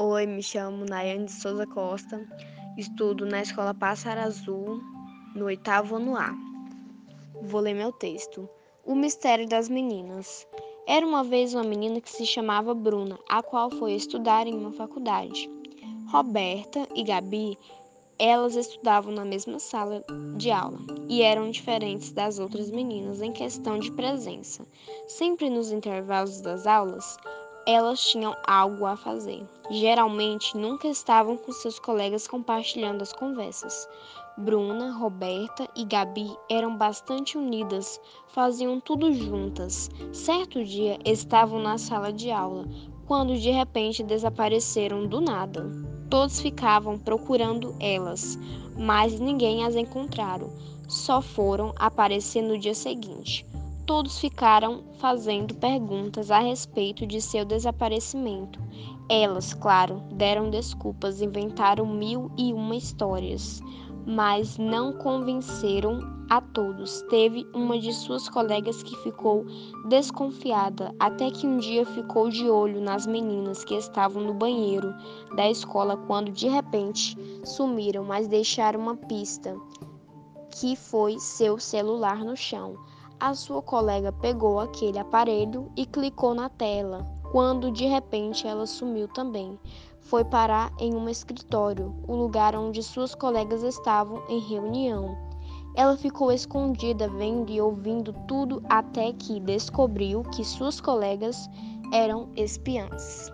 Oi, me chamo Nayane de Souza Costa, estudo na Escola Pássaro Azul, no oitavo ano A. Vou ler meu texto. O Mistério das Meninas. Era uma vez uma menina que se chamava Bruna, a qual foi estudar em uma faculdade. Roberta e Gabi, elas estudavam na mesma sala de aula e eram diferentes das outras meninas em questão de presença. Sempre nos intervalos das aulas, elas tinham algo a fazer. Geralmente nunca estavam com seus colegas compartilhando as conversas. Bruna, Roberta e Gabi eram bastante unidas, faziam tudo juntas. Certo dia estavam na sala de aula, quando de repente desapareceram do nada. Todos ficavam procurando elas, mas ninguém as encontraram. Só foram aparecer no dia seguinte todos ficaram fazendo perguntas a respeito de seu desaparecimento. Elas, claro, deram desculpas, inventaram mil e uma histórias, mas não convenceram a todos. Teve uma de suas colegas que ficou desconfiada, até que um dia ficou de olho nas meninas que estavam no banheiro da escola quando de repente sumiram, mas deixaram uma pista que foi seu celular no chão. A sua colega pegou aquele aparelho e clicou na tela, quando de repente ela sumiu também. Foi parar em um escritório, o lugar onde suas colegas estavam em reunião. Ela ficou escondida vendo e ouvindo tudo até que descobriu que suas colegas eram espiãs.